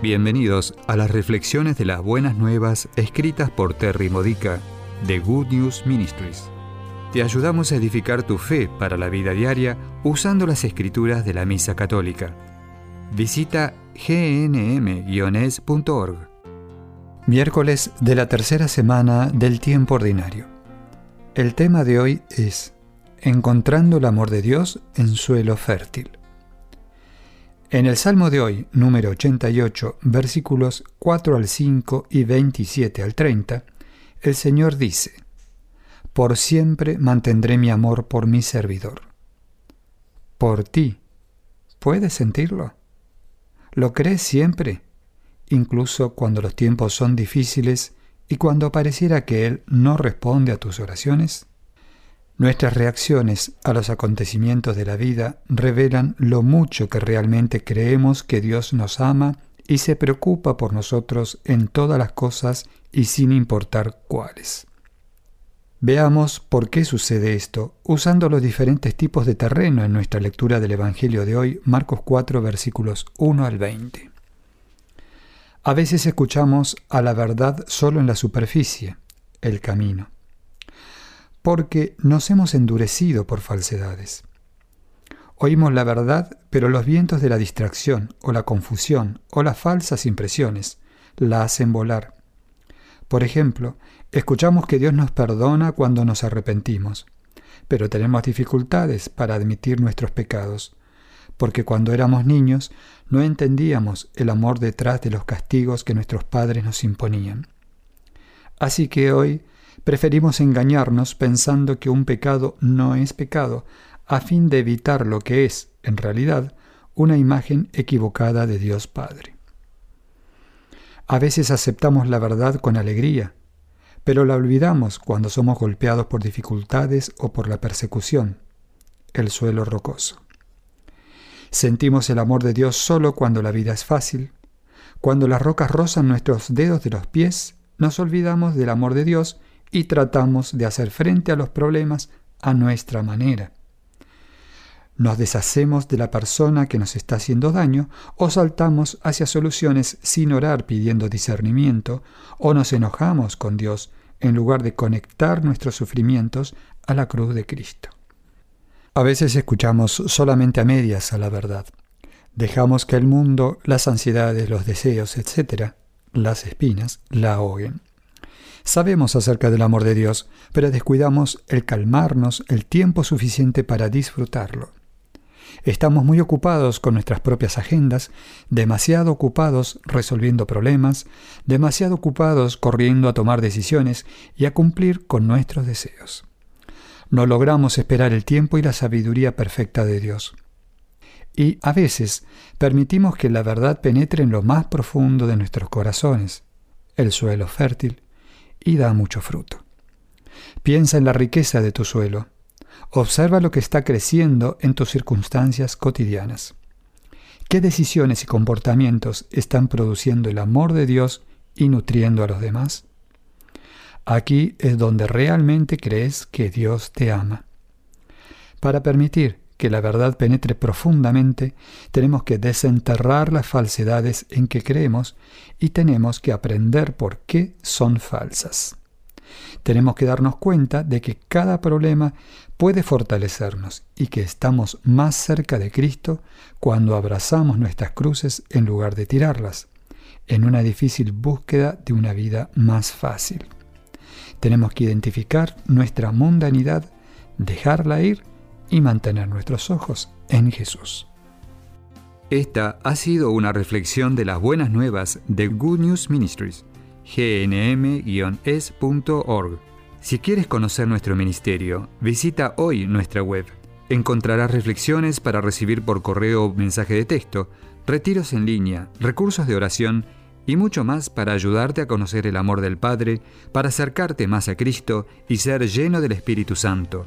Bienvenidos a las reflexiones de las buenas nuevas escritas por Terry Modica de Good News Ministries. Te ayudamos a edificar tu fe para la vida diaria usando las escrituras de la Misa Católica. Visita gnm-es.org. Miércoles de la tercera semana del tiempo ordinario. El tema de hoy es Encontrando el amor de Dios en suelo fértil. En el Salmo de hoy, número 88, versículos 4 al 5 y 27 al 30, el Señor dice, Por siempre mantendré mi amor por mi servidor. Por ti. ¿Puedes sentirlo? ¿Lo crees siempre? Incluso cuando los tiempos son difíciles y cuando pareciera que Él no responde a tus oraciones. Nuestras reacciones a los acontecimientos de la vida revelan lo mucho que realmente creemos que Dios nos ama y se preocupa por nosotros en todas las cosas y sin importar cuáles. Veamos por qué sucede esto usando los diferentes tipos de terreno en nuestra lectura del Evangelio de hoy, Marcos 4 versículos 1 al 20. A veces escuchamos a la verdad solo en la superficie, el camino porque nos hemos endurecido por falsedades. Oímos la verdad, pero los vientos de la distracción o la confusión o las falsas impresiones la hacen volar. Por ejemplo, escuchamos que Dios nos perdona cuando nos arrepentimos, pero tenemos dificultades para admitir nuestros pecados, porque cuando éramos niños no entendíamos el amor detrás de los castigos que nuestros padres nos imponían. Así que hoy Preferimos engañarnos pensando que un pecado no es pecado, a fin de evitar lo que es, en realidad, una imagen equivocada de Dios Padre. A veces aceptamos la verdad con alegría, pero la olvidamos cuando somos golpeados por dificultades o por la persecución, el suelo rocoso. Sentimos el amor de Dios solo cuando la vida es fácil. Cuando las rocas rozan nuestros dedos de los pies, nos olvidamos del amor de Dios y tratamos de hacer frente a los problemas a nuestra manera. Nos deshacemos de la persona que nos está haciendo daño o saltamos hacia soluciones sin orar pidiendo discernimiento o nos enojamos con Dios en lugar de conectar nuestros sufrimientos a la cruz de Cristo. A veces escuchamos solamente a medias a la verdad. Dejamos que el mundo, las ansiedades, los deseos, etc., las espinas, la ahoguen. Sabemos acerca del amor de Dios, pero descuidamos el calmarnos el tiempo suficiente para disfrutarlo. Estamos muy ocupados con nuestras propias agendas, demasiado ocupados resolviendo problemas, demasiado ocupados corriendo a tomar decisiones y a cumplir con nuestros deseos. No logramos esperar el tiempo y la sabiduría perfecta de Dios. Y a veces permitimos que la verdad penetre en lo más profundo de nuestros corazones, el suelo fértil, y da mucho fruto. Piensa en la riqueza de tu suelo. Observa lo que está creciendo en tus circunstancias cotidianas. ¿Qué decisiones y comportamientos están produciendo el amor de Dios y nutriendo a los demás? Aquí es donde realmente crees que Dios te ama. Para permitir que la verdad penetre profundamente, tenemos que desenterrar las falsedades en que creemos y tenemos que aprender por qué son falsas. Tenemos que darnos cuenta de que cada problema puede fortalecernos y que estamos más cerca de Cristo cuando abrazamos nuestras cruces en lugar de tirarlas, en una difícil búsqueda de una vida más fácil. Tenemos que identificar nuestra mundanidad, dejarla ir y mantener nuestros ojos en Jesús. Esta ha sido una reflexión de las buenas nuevas de Good News Ministries, gnm-es.org. Si quieres conocer nuestro ministerio, visita hoy nuestra web. Encontrarás reflexiones para recibir por correo o mensaje de texto, retiros en línea, recursos de oración y mucho más para ayudarte a conocer el amor del Padre, para acercarte más a Cristo y ser lleno del Espíritu Santo.